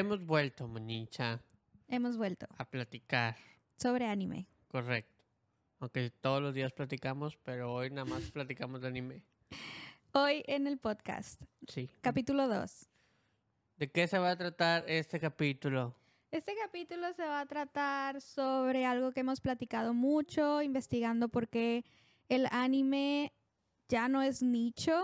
Hemos vuelto, Monicha, Hemos vuelto a platicar. sobre anime. Correcto. Aunque todos los días platicamos, pero hoy nada más platicamos de anime. Hoy en el podcast, Sí. capítulo 2. ¿De qué se va a tratar este capítulo? Este capítulo se va a tratar sobre algo que hemos platicado mucho, investigando por qué el anime ya no es nicho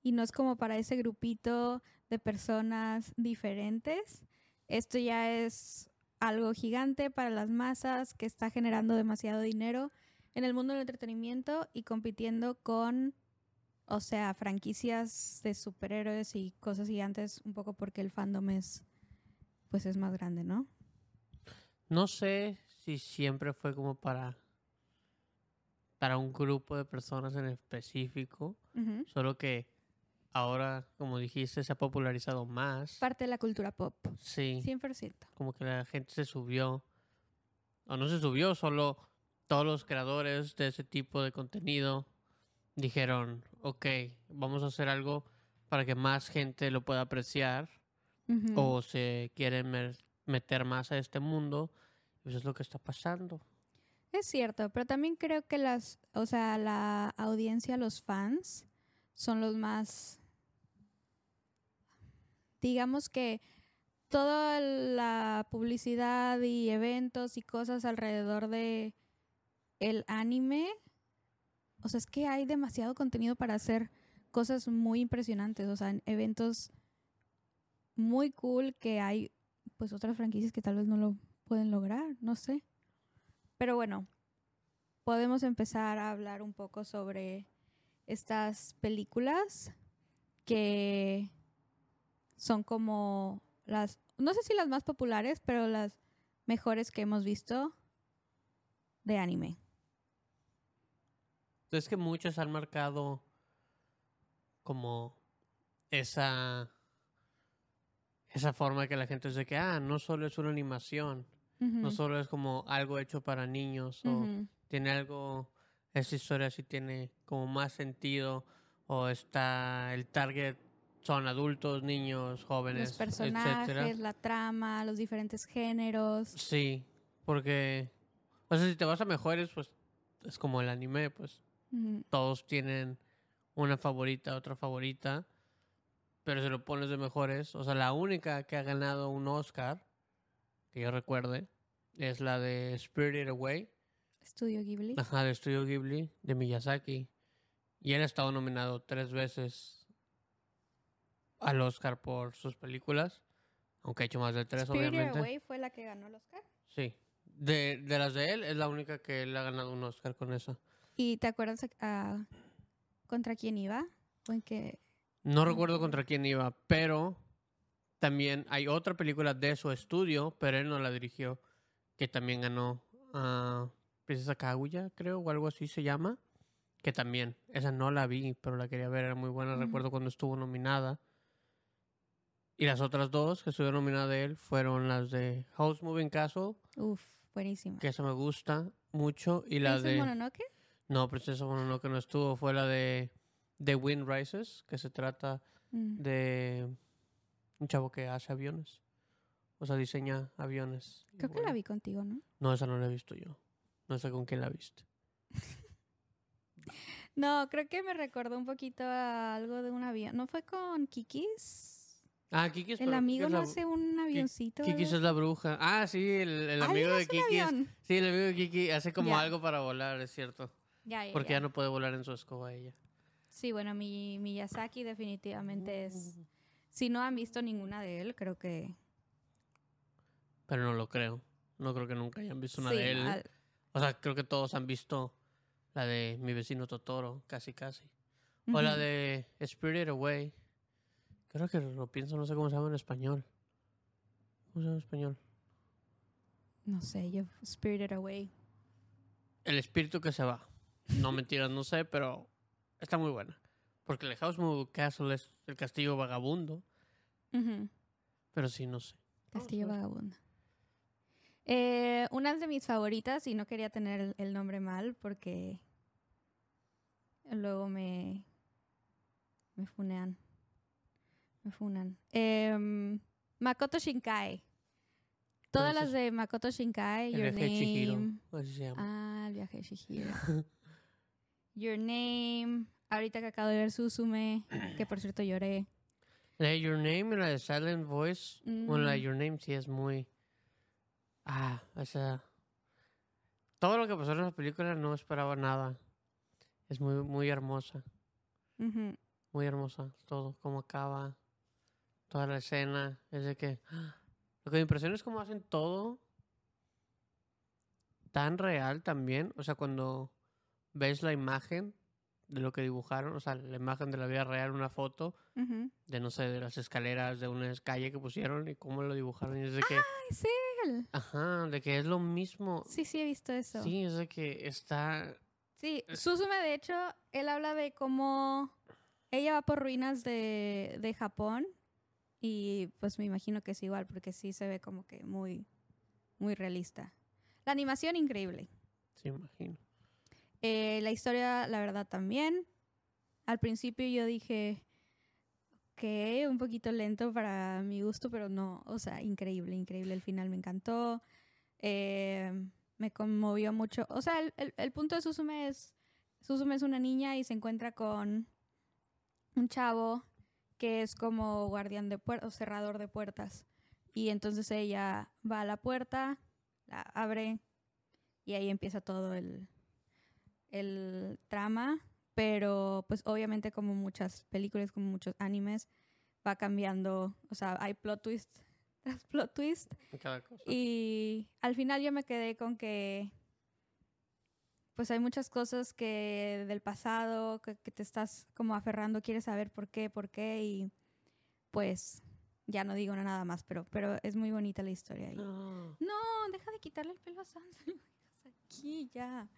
y no es como para ese grupito de personas diferentes. Esto ya es algo gigante para las masas que está generando demasiado dinero en el mundo del entretenimiento y compitiendo con, o sea, franquicias de superhéroes y cosas gigantes, un poco porque el fandom es, pues es más grande, ¿no? No sé si siempre fue como para para un grupo de personas en específico, solo que ahora, como dijiste, se ha popularizado más. Parte de la cultura pop, Sí, 100%. como que la gente se subió, o no se subió, solo todos los creadores de ese tipo de contenido dijeron, ok, vamos a hacer algo para que más gente lo pueda apreciar o se quieren meter más a este mundo. Eso es lo que está pasando. Es cierto, pero también creo que las, o sea, la audiencia, los fans, son los más, digamos que toda la publicidad y eventos y cosas alrededor de el anime, o sea, es que hay demasiado contenido para hacer cosas muy impresionantes, o sea, en eventos muy cool que hay, pues otras franquicias que tal vez no lo pueden lograr, no sé. Pero bueno, podemos empezar a hablar un poco sobre estas películas que son como las, no sé si las más populares, pero las mejores que hemos visto de anime. Es que muchos han marcado como esa esa forma que la gente dice que ah, no solo es una animación, no solo es como algo hecho para niños o tiene algo esa historia sí tiene como más sentido o está el target son adultos, niños, jóvenes, Los personajes, etcétera. la trama, los diferentes géneros. Sí, porque o sea, si te vas a mejores, pues es como el anime, pues todos tienen una favorita, otra favorita, pero si lo pones de mejores, o sea, la única que ha ganado un Oscar, que yo recuerde, es la de Spirited Away, Estudio Ghibli. ajá, de Studio Ghibli, de Miyazaki, y él ha estado nominado tres veces al Oscar por sus películas, aunque ha hecho más de tres, Spirited obviamente. Away fue la que ganó el Oscar. Sí, de, de las de él, es la única que él ha ganado un Oscar con esa. ¿Y te acuerdas ah, contra quién iba? ¿O en qué? No recuerdo contra quién iba, pero también hay otra película de su estudio, pero él no la dirigió, que también ganó a Princesa Kaguya, creo, o algo así se llama, que también, esa no la vi, pero la quería ver, era muy buena, recuerdo cuando estuvo nominada. Y las otras dos que estuvieron nominadas de él fueron las de House Moving Castle, Uf, buenísima. que esa me gusta mucho, y la ¿Princess de... Mononoke? No, Princesa Mononoke no estuvo, fue la de The Wind Rises, que se trata Mm. de un chavo que hace aviones. O sea, diseña aviones. Creo que la vi contigo, ¿no? No, esa no la he visto yo. No sé con quién la viste. No, creo que me recordó un poquito a algo de un avión. ¿No fue con Kikis? Ah, Kiki es El amigo es no hace un avioncito. Kiki es la bruja. Ah, sí, el, el Ah, amigo de Kiki. es-. Sí, el amigo de Kiki hace como Ya. algo para volar, es cierto. Ya, ya, Porque ya. no puede volar en su escoba ella. Sí, bueno, mi Miyazaki definitivamente es... Si no han visto ninguna de él, creo que... Pero no lo creo. No creo que nunca hayan visto una sí, de él. al- O sea, creo que todos han visto la de mi vecino Totoro, casi casi. O la de Spirited Away. Creo que lo pienso, no sé cómo se llama en español. ¿Cómo se llama en español? No sé, yo... Spirited Away. El espíritu que se va. No mentiras, no sé, pero está muy buena. Porque el House Moving Castle es el castillo vagabundo. Pero sí, no sé. Castillo. Vagabundo. Eh, una de mis favoritas, y no quería tener el, el nombre mal porque luego me, me funean. Me funan. Em, Makoto Shinkai. Todas las de Makoto Shinkai, El Your viaje de Chihiro, Name. así se llama. Ah, el viaje de Shihiro. Your Name. Ahorita que acabo de ver Susume, que por cierto lloré. La de Your Name y la de Silent Voice. Bueno, la de Mm. Your Name sí es muy. Ah, o sea. Todo lo que pasó en la película no esperaba nada. Es muy, muy hermosa. Muy hermosa. Todo, cómo acaba. Toda la escena. Es de que. Lo que me impresiona es cómo hacen todo tan real también. O sea, cuando ves la imagen de lo que dibujaron, o sea, la imagen de la vida real, una foto Ujú. de, no sé, de las escaleras de una calle que pusieron y cómo lo dibujaron. Y es de que. Ay, sí, él. Ajá, de que es lo mismo. Sí, sí, he visto eso. Sí, es de que está. Sí, Susume, de hecho, él habla de cómo ella va por ruinas de, de Japón y pues me imagino que es igual porque sí se ve como que muy, muy realista. La animación increíble. Sí, imagino. Eh, la historia, la verdad, también. Al principio yo dije que un poquito lento para mi gusto, pero no, o sea, increíble, increíble. El final me encantó. Eh, me conmovió mucho. O sea, el, el- el punto de Susume es, Susume es una niña y se encuentra con un chavo que es como guardián de puertas, o cerrador de puertas. Y entonces ella va a la puerta, la abre y ahí empieza todo el, el trama, pero pues obviamente como muchas películas, como muchos animes, va cambiando, o sea, hay plot twist tras plot twist Cada cosa. y al final yo me quedé con que pues hay muchas cosas que del pasado que, que te estás como aferrando, quieres saber por qué, por qué y pues ya no digo nada más, pero pero es muy bonita la historia. y- No. no, deja de quitarle el pelo a Sansa. Aquí ya.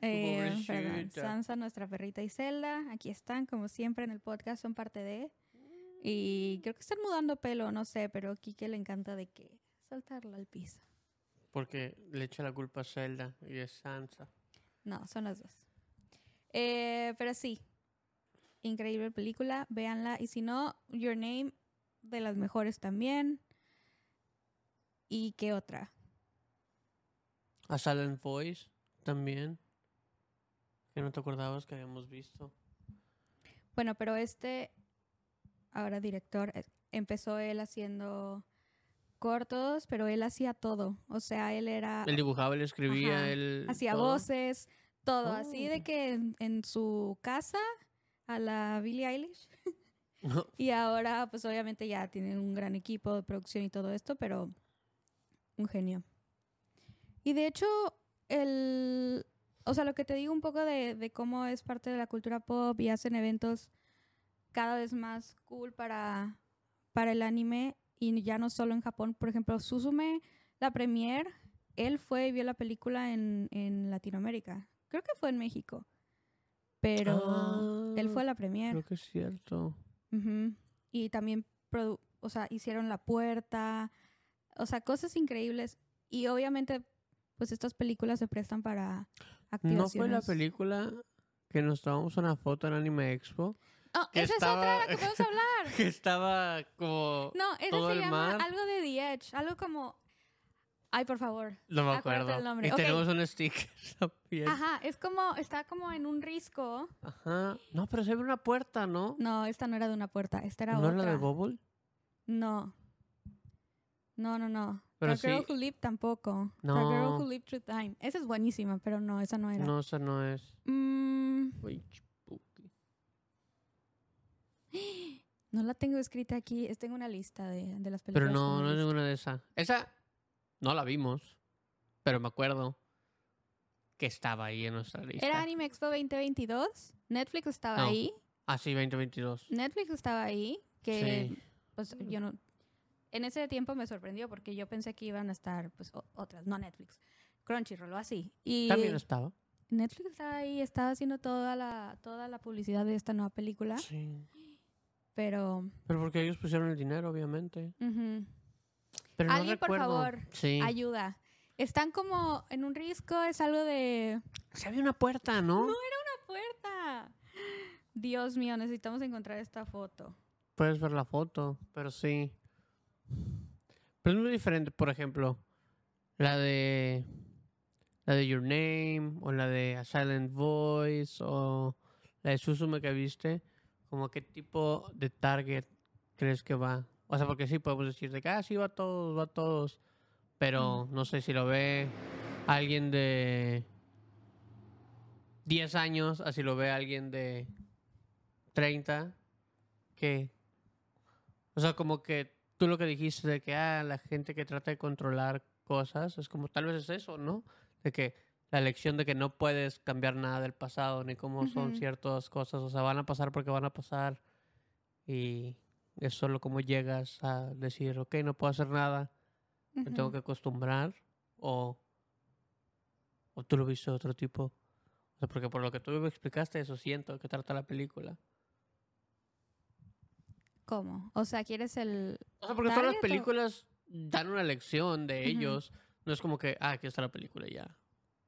Eh, perdón. Sansa, nuestra perrita y Zelda, aquí están, como siempre en el podcast, son parte de. Y creo que están mudando pelo, no sé, pero a Kike le encanta de que soltarla al piso. Porque le echa la culpa a Zelda y es Sansa. No, son las dos. Eh, pero sí, increíble película, véanla. Y si no, Your Name, de las mejores también. ¿Y qué otra? A Silent Voice también. Que no te acordabas que habíamos visto. Bueno, pero este, ahora director, eh, empezó él haciendo cortos, pero él hacía todo. O sea, él era, Él dibujaba, él escribía, Ajá. él. hacía todo. voces, todo. Así de Oh. que en, en su casa, a la Billie Eilish. No, Y ahora, pues obviamente ya tiene un gran equipo de producción y todo esto, pero un genio. Y de hecho, el, o sea, lo que te digo un poco de, de cómo es parte de la cultura pop y hacen eventos cada vez más cool para, para el anime y ya no solo en Japón. Por ejemplo, Suzume, la premier, él fue y vio la película en, en Latinoamérica. Creo que fue en México. Pero él fue a la premier. Ah, Creo que es cierto. Ujú. Y también, produ- o sea, hicieron la puerta, o sea, cosas increíbles. Y obviamente, pues estas películas se prestan para activaciones. ¿No fue la película que nos tomamos una foto en Anime Expo? Oh, esa es otra de la que podemos hablar. Que estaba como. No, esa todo se el llama mar. algo de The Edge, algo como... Ay, por favor. No me acuerdo. del nombre. Y tenemos un sticker también. Ajá, es como, está como en un risco. Ajá. No, pero se ve una puerta, ¿no? No, esta no era de una puerta, esta era ¿No es otra. la de Bubble? No. No, no, no. Pero The Girl sí- Who Lived tampoco. The Girl No. Who Lived Through Time. Esa es buenísima, pero no, esa no era. No, esa no es. Mm, chipuki. No la tengo escrita aquí. Tengo una lista de, de las películas. Pero no, no es ninguna de esas. Esa no la vimos, pero me acuerdo que estaba ahí en nuestra lista. Era Anime Expo 2022. Netflix estaba No. ahí. Ah, sí, 2022. Netflix estaba ahí. Que, Sí. pues, yo no. En ese tiempo me sorprendió porque yo pensé que iban a estar, pues, otras, no Netflix. Crunchyroll o así. Y También estaba. Netflix estaba ahí, estaba haciendo toda la, toda la publicidad de esta nueva película. Sí. Pero, Pero porque ellos pusieron el dinero, obviamente. Pero no Alguien, por favor, Sí. ayuda. Están como en un risco, es algo de... Sí había una puerta, ¿no? ¡Una puerta! Dios mío, necesitamos encontrar esta foto. Puedes ver la foto, pero sí. Pero es muy diferente, por ejemplo, la de la de Your Name o la de A Silent Voice o la de Susume que viste, como qué tipo de target crees que va. O sea, porque sí podemos decir de que ah, sí va a todos, va a todos, pero no sé si lo ve alguien de 10 años, así lo ve alguien de 30, que o sea, como que tú lo que dijiste de que ah, la gente que trata de controlar cosas, es como tal vez es eso, ¿no? De que la lección de que no puedes cambiar nada del pasado ni cómo son ciertas cosas, o sea, van a pasar porque van a pasar y es solo como llegas a decir, ok, no puedo hacer nada, me tengo que acostumbrar o, o tú lo viste de otro tipo. O sea, porque por lo que tú me explicaste, eso siento que trata la película. ¿Cómo? O sea, ¿quieres el...? O sea, porque todas las ¿Target o- películas dan una lección de ellos. No es como que, ah, aquí está la película ya.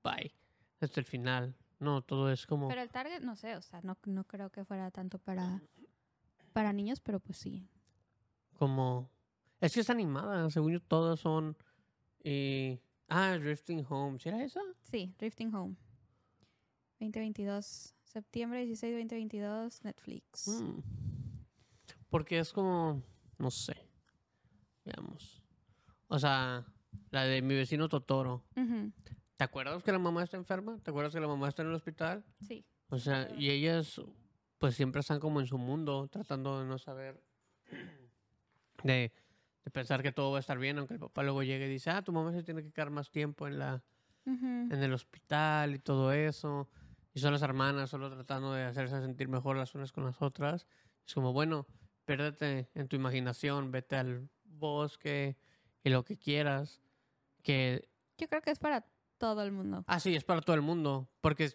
Bye. Es el final. No, todo es como... Pero el target, no sé, o sea, no, no creo que fuera tanto para, para niños, pero pues sí. como... Es que es animada. Según yo, todas son... eh, Ah, Drifting Home. ¿Sí era esa? Sí, Drifting Home. 2022. Septiembre 16, 2022, Netflix. Mm. Porque es como... No sé. Veamos. O sea, la de mi vecino Totoro. Ujú, ¿Te acuerdas que la mamá está enferma? ¿Te acuerdas que la mamá está en el hospital? Sí. O sea, y ellas pues siempre están como en su mundo, tratando de no saber, de, de pensar que todo va a estar bien, aunque el papá luego llegue y dice, ah, tu mamá se tiene que quedar más tiempo en, la, Ujú, en el hospital y todo eso. Y son las hermanas solo tratando de hacerse sentir mejor las unas con las otras. Es como, bueno, pérdete en tu imaginación, vete al bosque y lo que quieras. Que Yo creo que es para todo el mundo. Ah, sí, es para todo el mundo. Porque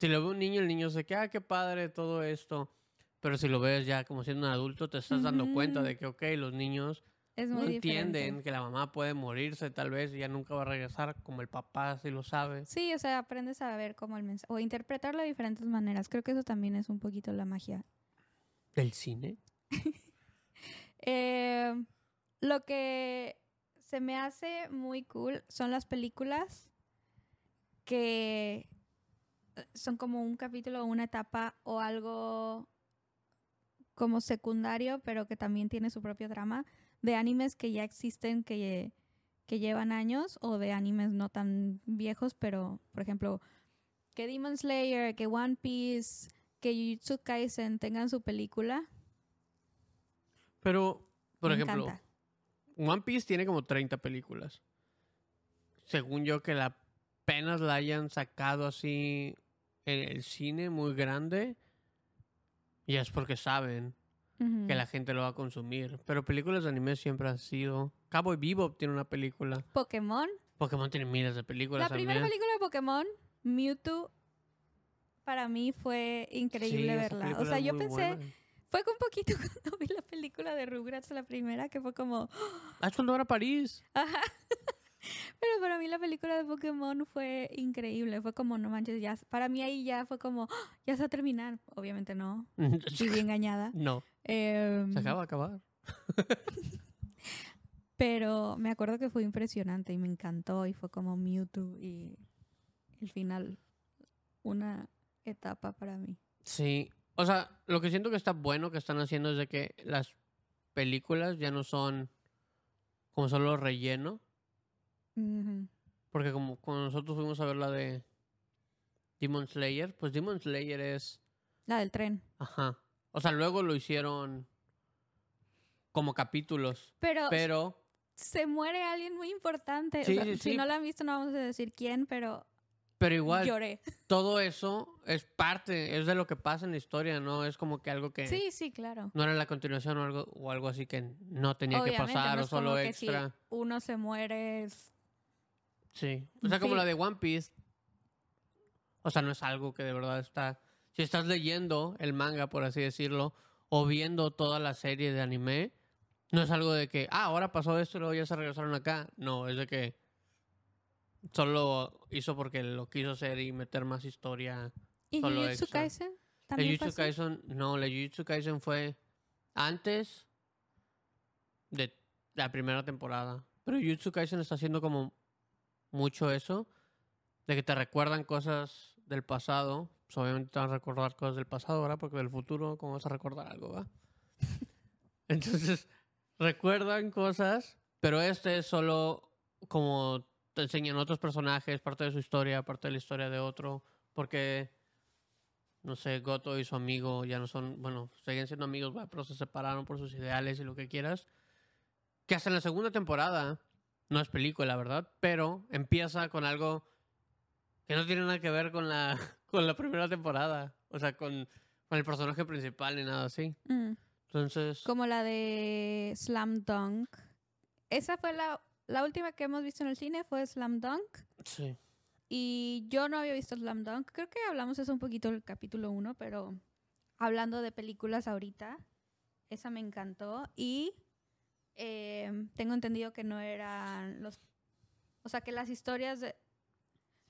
si lo ve un niño, el niño se queda, ah, qué padre todo esto. Pero si lo ves ya como siendo un adulto, te estás dando cuenta de que, ok, los niños Es no entienden diferente. que la mamá puede morirse tal vez y ya nunca va a regresar, como el papá sí lo sabe. Sí, o sea, aprendes a ver cómo el mensaje, o interpretarlo de diferentes maneras. Creo que eso también es un poquito la magia. ¿Del cine? Eh, lo que se me hace muy cool son las películas que eh, son como un capítulo o una etapa o algo como secundario, pero que también tiene su propio drama, de animes que ya existen, que, que llevan años, o de animes no tan viejos, pero, por ejemplo, que Demon Slayer, que One Piece, que Jujutsu Kaisen tengan su película. Pero, por me ejemplo, encanta. One Piece tiene como 30 películas. Según yo, que la apenas la hayan sacado así en el cine muy grande, y es porque saben Ujú. que la gente lo va a consumir. Pero películas de anime siempre han sido. Cowboy Bebop tiene una película. Pokémon. Pokémon tiene miles de películas La primera película de Pokémon, Mewtwo, para mí fue increíble Sí, verla. O sea, yo pensé, buena. fue un poquito cuando vi la película de Rugrats, la primera, que fue como, Ah, es cuando era París. ajá. Pero para mí la película de Pokémon fue increíble. Fue como, no manches, ya. Para mí ahí ya fue como, "Ah, ya se va a terminar. Obviamente no. Viví engañada. no, Em, se acaba de acabar. Pero me acuerdo que fue impresionante y me encantó y fue como Mewtwo y el final, una etapa para mí. Sí. O sea, lo que siento que está bueno que están haciendo es de que las películas ya no son como solo relleno. Porque como cuando nosotros fuimos a ver la de Demon Slayer, pues Demon Slayer es... La del tren. Ajá. O sea, luego lo hicieron como capítulos. Pero, Pero se muere alguien muy importante. O Sí, sea, sí, si sí. no la han visto no vamos a decir quién, pero Pero igual, lloré. todo eso es parte, es de lo que pasa en la historia, ¿no? Es como que algo que Sí, sí, claro. no era la continuación o algo, o algo así que no tenía que pasar no o como solo que si extra. uno se muere es- Sí. O sea, como Sí. la de One Piece. O sea, no es algo que de verdad está... Si estás leyendo el manga, por así decirlo, o viendo toda la serie de anime, no es algo de que, ah, ahora pasó esto y luego ya se regresaron acá. No, es de que solo hizo porque lo quiso hacer y meter más historia ¿Y Jujutsu. Kaisen? La ¿También fue Jujutsu? Kaisen, no, la Jujutsu Kaisen fue antes de la primera temporada. Pero Jujutsu Kaisen está haciendo como mucho eso, de que te recuerdan cosas del pasado. Pues obviamente te van a recordar cosas del pasado, ¿verdad? Porque del futuro, ¿cómo vas a recordar algo, va? Entonces, recuerdan cosas, pero este es solo como te enseñan otros personajes, parte de su historia, parte de la historia de otro, porque, no sé, Goto y su amigo ya no son, bueno, siguen siendo amigos, ¿va? pero se separaron por sus ideales y lo que quieras. Que hasta en la segunda temporada, no es película, ¿verdad? Pero empieza con algo que no tiene nada que ver con la, con la primera temporada, o sea, con, con el personaje principal ni nada así. Mm. Entonces, Como la de Slam Dunk. Esa fue la, la última que hemos visto en el cine, fue Slam Dunk. sí. Y yo no había visto Slam Dunk. Creo que hablamos eso un poquito en el capítulo 1, pero hablando de películas ahorita, esa me encantó. Y eh, tengo entendido que no eran los... O sea, que las historias de...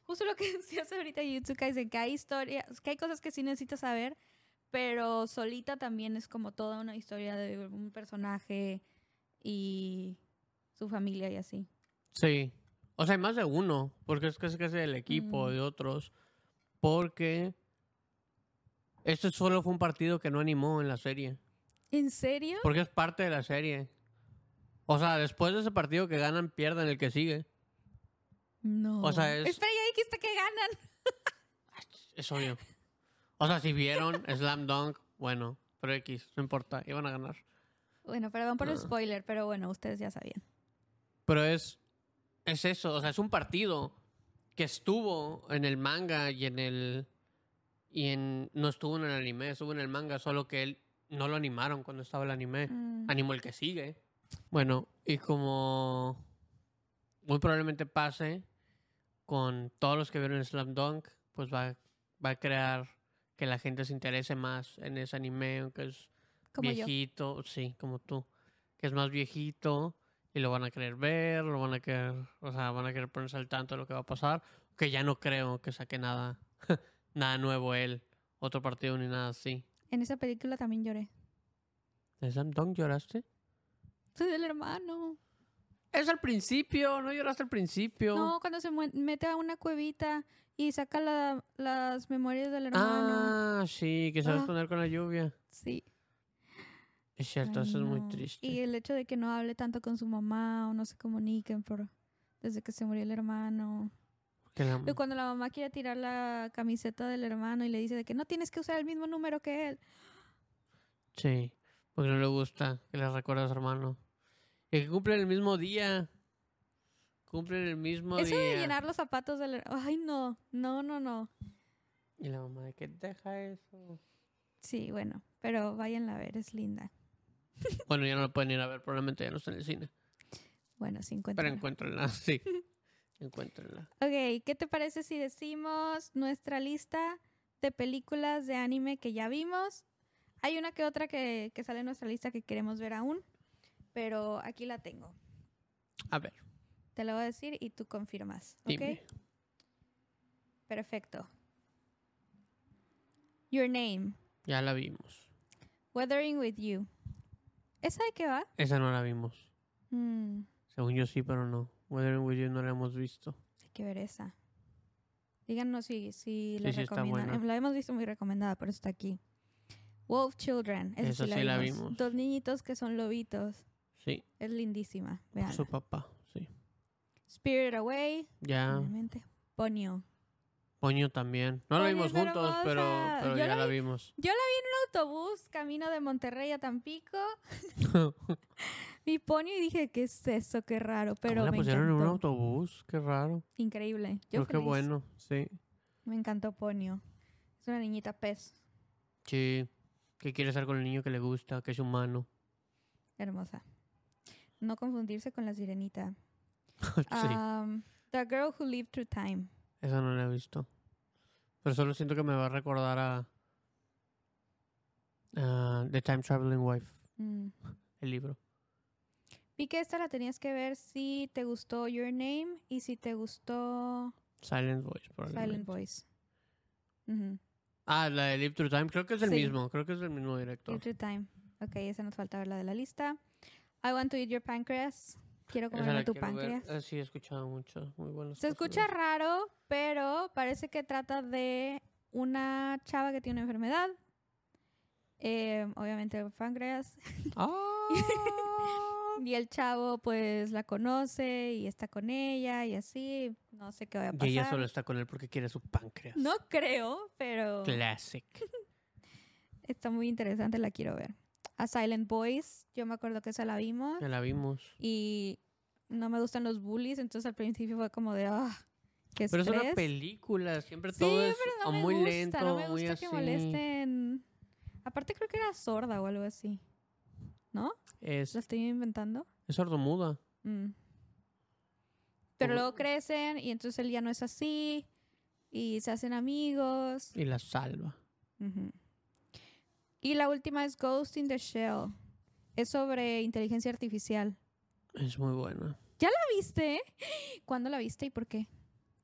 Justo lo que decías ahorita, Yutsuka, es que hay historias, que hay cosas que sí necesitas saber, pero solita también es como toda una historia de un personaje y su familia y así. Sí. O sea, hay más de uno, porque es casi casi del equipo, Mm. de otros. Porque este solo fue un partido que no animó en la serie. ¿En serio? Porque es parte de la serie. O sea, después de ese partido que ganan, pierden el que sigue. No. O sea, es- Espera, ya dijiste que ganan. Es obvio. O sea, si vieron Slam Dunk, bueno, pero X, no importa, iban a ganar. Bueno, perdón por el Ah. spoiler, pero bueno, ustedes ya sabían. Pero es, es eso, o sea, es un partido que estuvo en el manga y en el... Y en... No estuvo en el anime, estuvo en el manga, solo que él no lo animaron cuando estaba el anime. Mm. Animó el que sigue. Bueno, y como muy probablemente pase con todos los que vieron Slam Dunk, pues va, va a crear que la gente se interese más en ese anime, aunque es Como yo. viejito, sí, como tú, que es más viejito y lo van a querer ver, lo van a querer, o sea, van a querer ponerse al tanto de lo que va a pasar, que ya no creo que saque nada, nada nuevo él, otro partido ni nada así. En esa película también lloré. ¿De Slam Dunk lloraste? Soy del hermano. Es al principio, no lloraste al principio. No, cuando se mete a una cuevita y saca la- las memorias del hermano. ah, sí, que se va a Ah. esconder con la lluvia. Sí. Es cierto, Ay, eso es muy triste. Y el hecho de que no hable tanto con su mamá o no se comuniquen por desde que se murió el hermano. La- Y cuando la mamá quiere tirar la camiseta del hermano y le dice de que no tienes que usar el mismo número que él. Sí, porque no le gusta que le recuerde a su hermano. Que cumplen el mismo día. Cumplen el mismo Eso día. de llenar los zapatos del... Ay, no. No, no, no. Y la mamá de que deja eso. Sí, bueno. Pero váyanla a ver, es linda. Bueno, ya no lo pueden ir a ver, probablemente ya no está en el cine. Bueno, sí Pero encuentran. encuéntrenla, sí. encuéntrenla. Ok, ¿qué te parece si decimos nuestra lista de películas de anime que ya vimos? Hay una que otra que, que sale en nuestra lista que queremos ver aún, pero aquí la tengo. A ver, Te la voy a decir y tú confirmas, ¿ok? dime. Perfecto. Your Name, Ya la vimos. Weathering with You. ¿Esa de qué va? Esa no la vimos. Mm, Según yo sí, pero no. Weathering with You no la hemos visto. hay que ver esa. Díganos si, si la sí recomiendan. La hemos visto muy recomendada, pero está aquí. Wolf Children. Esa, Esa sí la vimos. Dos niñitos que son lobitos. Sí, Es lindísima. Vean. su papá, sí. Spirit Away. Ya, Obviamente. Ponyo. También. No la vimos juntos, pero, hermosa. pero Yo ya la la vi- vimos. Yo la vi en un autobús camino de Monterrey a Tampico. Mi ponio y dije, ¿qué es eso? Qué raro. Pero ¿Cómo la me pusieron en un autobús? Qué raro. Increíble. Yo Pero qué bueno, sí. Me encantó Ponio. Es una niñita pez. Sí. Que quiere estar con el niño que le gusta, que es humano. Hermosa. No confundirse con la sirenita. sí, Um, The Girl Who Lived Through Time. esa no la he visto. Pero solo siento que me va a recordar a, The Time Traveling Wife, Mm. el libro. Vi que esta la tenías que ver si te gustó Your Name y si te gustó Silent Voice, probablemente. Silent Voice. Ujú. Ah, la de Live Through Time, creo que es el Sí. mismo, creo que es el mismo director. Live Through Time. Ok, esa nos falta ver la de la lista. I Want to Eat Your Pancreas. Quiero comerme tu páncreas. Eh, sí, he escuchado mucho. Muy buenos. Se escucha raro, pero parece que trata de una chava que tiene una enfermedad. Eh, obviamente el páncreas. Ah. Y el chavo pues la conoce y está con ella y así. No sé qué va a y pasar. ella solo está con él porque quiere su páncreas. No creo, pero Classic. está muy interesante, la quiero ver. A Silent Boys, yo me acuerdo que esa la vimos. Ya la vimos. Y no me gustan los bullies, entonces al principio fue como de, ah, qué Pero es una estrés". película. Siempre Sí, todo es no o me muy gusta, lento, no me muy gusta así. que molesten. Aparte creo que era sorda o algo así. ¿No? Es, ¿Lo estoy inventando? es sordomuda. Mm. Pero luego crecen y entonces él ya no es así y se hacen amigos. Y la salva. Ujú. Y la última es Ghost in the Shell. Es sobre inteligencia artificial. Es muy buena. ¿La viste? ¿Cuándo la viste y por qué?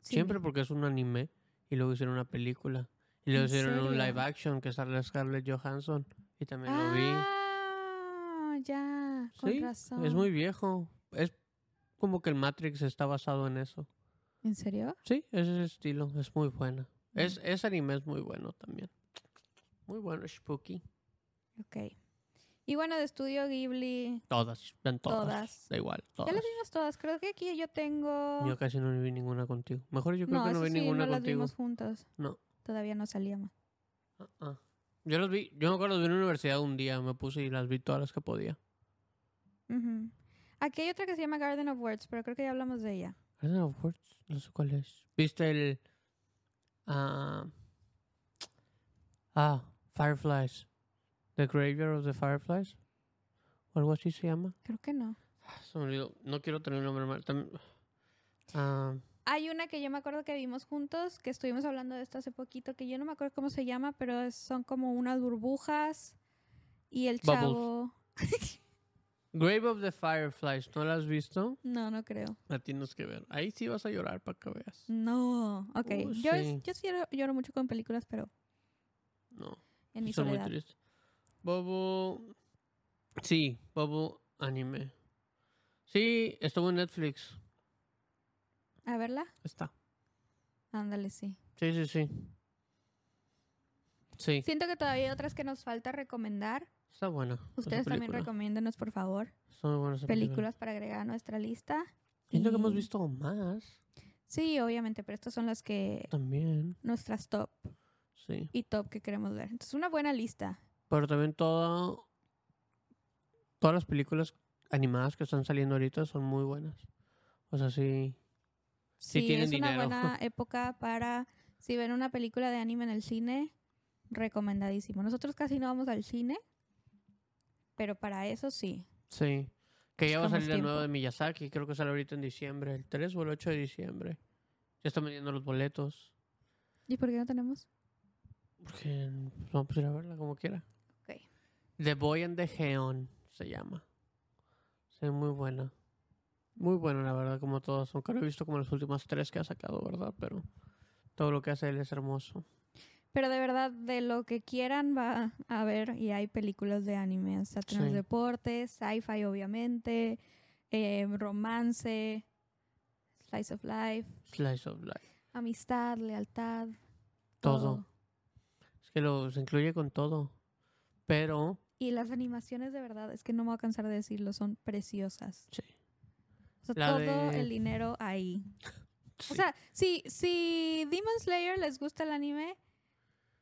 Sí, Siempre porque es un anime. Y luego hicieron una película. Y luego ¿En hicieron un live action que sale Scarlett Johansson. Y también lo vi. Ah, ya, con Sí, razón. es muy viejo. Es como que el Matrix está basado en eso. ¿En serio? Sí, es ese estilo. Es muy buena. Es, Mm. ese anime es muy bueno también. Muy bueno, Spooky. Ok. Y bueno, de estudio Ghibli, Todas, ven todas. Todas. Da igual, ya las vimos todas. Creo que aquí yo tengo... Yo casi no vi ninguna contigo. Mejor yo creo no, que no vi sí, ninguna no las contigo. vimos juntos. No. Todavía no salíamos. Ah, ah. Yo los vi, yo me acuerdo de una universidad un día, me puse y las vi todas las que podía. Ujú. Aquí hay otra que se llama Garden of Words, pero creo que ya hablamos de ella. Garden of Words, no sé cuál es. ¿Viste el ah ah, Fireflies? The Graveyard of the Fireflies? O algo así se llama. Creo que no. Ah. No quiero tener un nombre mal. Tam- ah, Hay una que yo me acuerdo que vimos juntos, que estuvimos hablando de esto hace poquito, que yo no me acuerdo cómo se llama, pero son como unas burbujas y el Bubbles. chavo... Grave of the Fireflies, ¿no la has visto? No, no creo. La tienes que ver. Ahí sí vas a llorar para que veas. No, ok. Uh, yo, sí. yo lloro, lloro mucho con películas, pero No. En mi Son muy tristes. Bobo. Sí, Bobo anime. Sí, estuvo en Netflix. A verla. Está. Ándale, sí. Sí, sí, sí. Sí, Siento que todavía hay otras que nos falta recomendar. está buena. Ustedes también recomiéndenos, por favor, Está muy buena esa película. películas para agregar a nuestra lista. Siento que hemos Y- visto más Sí, obviamente, pero estas son las que... también. Nuestras top Sí. y top que queremos ver. Entonces, una buena lista. Pero también todo, todas las películas animadas que están saliendo ahorita son muy buenas. O sea, sí. Sí Sí, tienen es una buena época para... Si ven una película de anime en el cine, recomendadísimo. Nosotros casi no vamos al cine, pero para eso sí. Sí. Que ya va a salir el nuevo de Miyazaki. Creo que sale ahorita en diciembre. El 3 o el 8 de diciembre. Ya están vendiendo los boletos. ¿Y por qué no tenemos? Porque vamos a ir a verla como quiera. Ok. The Boy and the Heon se llama. Sí, muy buena. Muy buena, la verdad, como todas. Aunque no he visto como las últimas tres que ha sacado, ¿verdad? Pero todo lo que hace él es hermoso. Pero de verdad, de lo que quieran va a ver y hay películas de anime. O sea, tenemos Sí. deportes, sci-fi obviamente, eh, romance, slice of life, Slice of Life. amistad, lealtad. Todo. Es que lo, se incluye con todo. Pero, Y las animaciones de verdad, es que no me voy a cansar de decirlo, son preciosas. sí. O sea, La todo de- el dinero ahí. sí. O sea, si, si Demon Slayer les gusta el anime,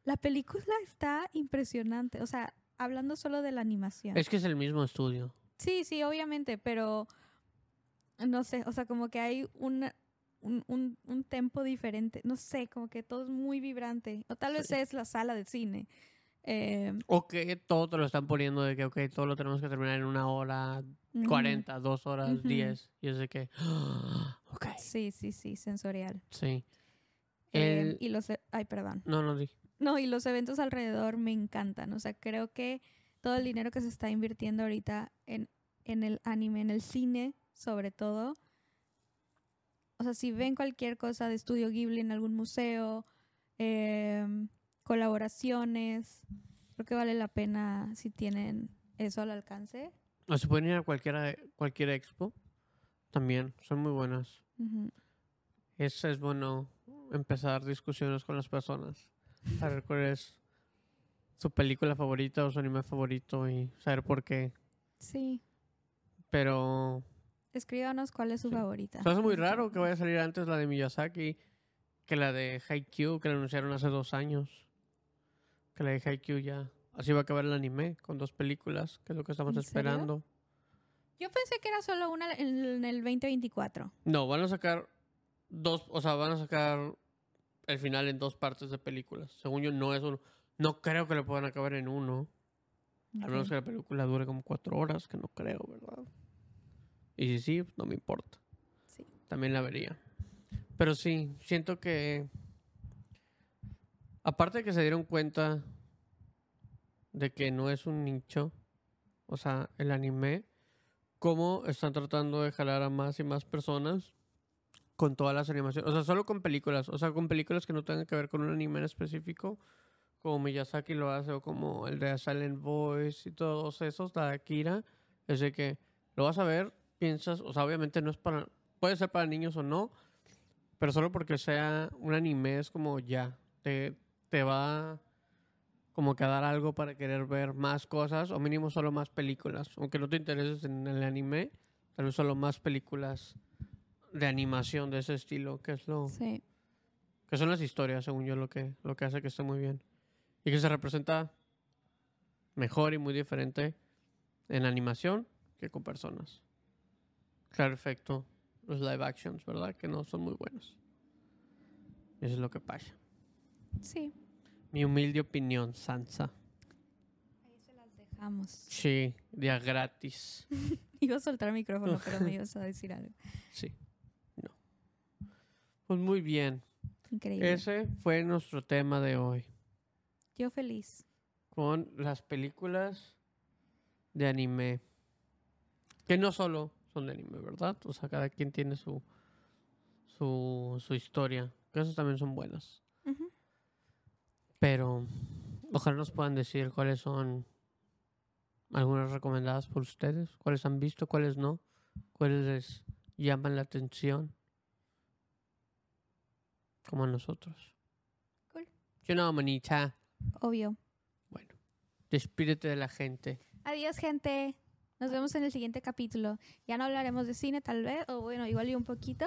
la película está impresionante. O sea, hablando solo de la animación. es que es el mismo estudio. Sí, sí, obviamente, pero no sé, o sea, como que hay una, un, un, un tempo diferente. No sé, como que todo es muy vibrante. O tal vez Sí. es la sala de cine. Eh, O que todo te lo están poniendo de que, ok, todo lo tenemos que terminar en una hora, ujú. 40, dos horas, Ujú. 10. Y es de que, ok, Sí, sí, sí, sensorial. sí. Eh, y los, e- ay, perdón. no, no, di. No, y los eventos alrededor me encantan. O sea, creo que todo el dinero que se está invirtiendo ahorita en, en el anime, en el cine, sobre todo. O sea, si ven cualquier cosa de Estudio Ghibli en algún museo, em, colaboraciones, creo que vale la pena si tienen eso al alcance. O se pueden ir a cualquiera, cualquier expo. También, son muy buenas. Ujú. Es, es bueno empezar discusiones con las personas. Saber cuál es su película favorita o su anime favorito y saber por qué. Sí. Pero Escríbanos cuál es su Sí. favorita. se hace muy raro que vaya a salir antes la de Miyazaki que la de Haikyuu que la anunciaron hace dos años. Que la de Haikyuu ya... Así va a acabar el anime con dos películas, que es lo que estamos esperando. Yo pensé que era solo una en, el 2024. No, van a sacar dos, o sea, van a sacar el final en dos partes de películas. Según yo, no es uno. No creo que lo puedan acabar en uno. Al menos que la película dure como cuatro horas, que no creo, ¿verdad? Y si sí, no me importa. Sí. También la vería. Pero sí, siento que. Aparte de que se dieron cuenta de que no es un nicho, o sea, el anime, cómo están tratando de jalar a más y más personas con todas las animaciones. O sea, solo con películas. O sea, con películas que no tengan que ver con un anime en específico, como Miyazaki lo hace, o como el de Silent Voice y todos esos, la de Akira. Es de que lo vas a ver, piensas, o sea, obviamente no es para. Puede ser para niños o no, pero solo porque sea un anime es como ya. Te, te va como que a dar algo para querer ver más cosas, o mínimo solo más películas. Aunque no te intereses en el anime, tal vez solo más películas de animación de ese estilo, que es lo Sí. que son las historias, según yo, lo que, lo que hace que esté muy bien. Y que se representa mejor y muy diferente en animación que con personas. Claro, efecto, los live actions, ¿verdad? Que no son muy buenos. Eso es lo que pasa. Sí. Mi humilde opinión, Sansa. Ahí se las dejamos. Sí, día gratis. Iba a soltar el micrófono, pero me ibas a decir algo. Sí. No. Pues muy bien. Increíble. Ese fue nuestro tema de hoy. Yo feliz. con las películas de anime. Que no solo de anime, ¿verdad? O sea, cada quien tiene su su, su historia. Que esas también son buenas. Pero ojalá nos puedan decir cuáles son algunas recomendadas por ustedes. Cuáles han visto, cuáles no. Cuáles les llaman la atención. Como a nosotros. Cool. Yo no, manita. Obvio. Bueno, despídete de la gente. Adiós, gente. Nos vemos en el siguiente capítulo. Ya no hablaremos de cine, tal vez, o bueno, igual y un poquito,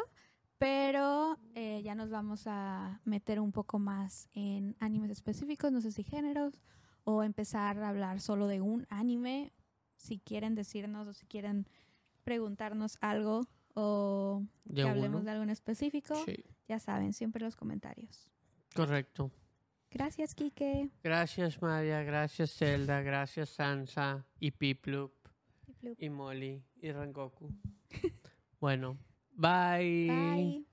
pero eh, ya nos vamos a meter un poco más en animes específicos, no sé si géneros, o empezar a hablar solo de un anime, si quieren decirnos o si quieren preguntarnos algo o que hablemos de algo en específico, Sí, ya saben, siempre los comentarios. correcto. Gracias, Kike. Gracias, María. Gracias, Zelda. Gracias, Sansa. Y Piplup. Y Molly. Y Rangoku. bueno, bye. Bye.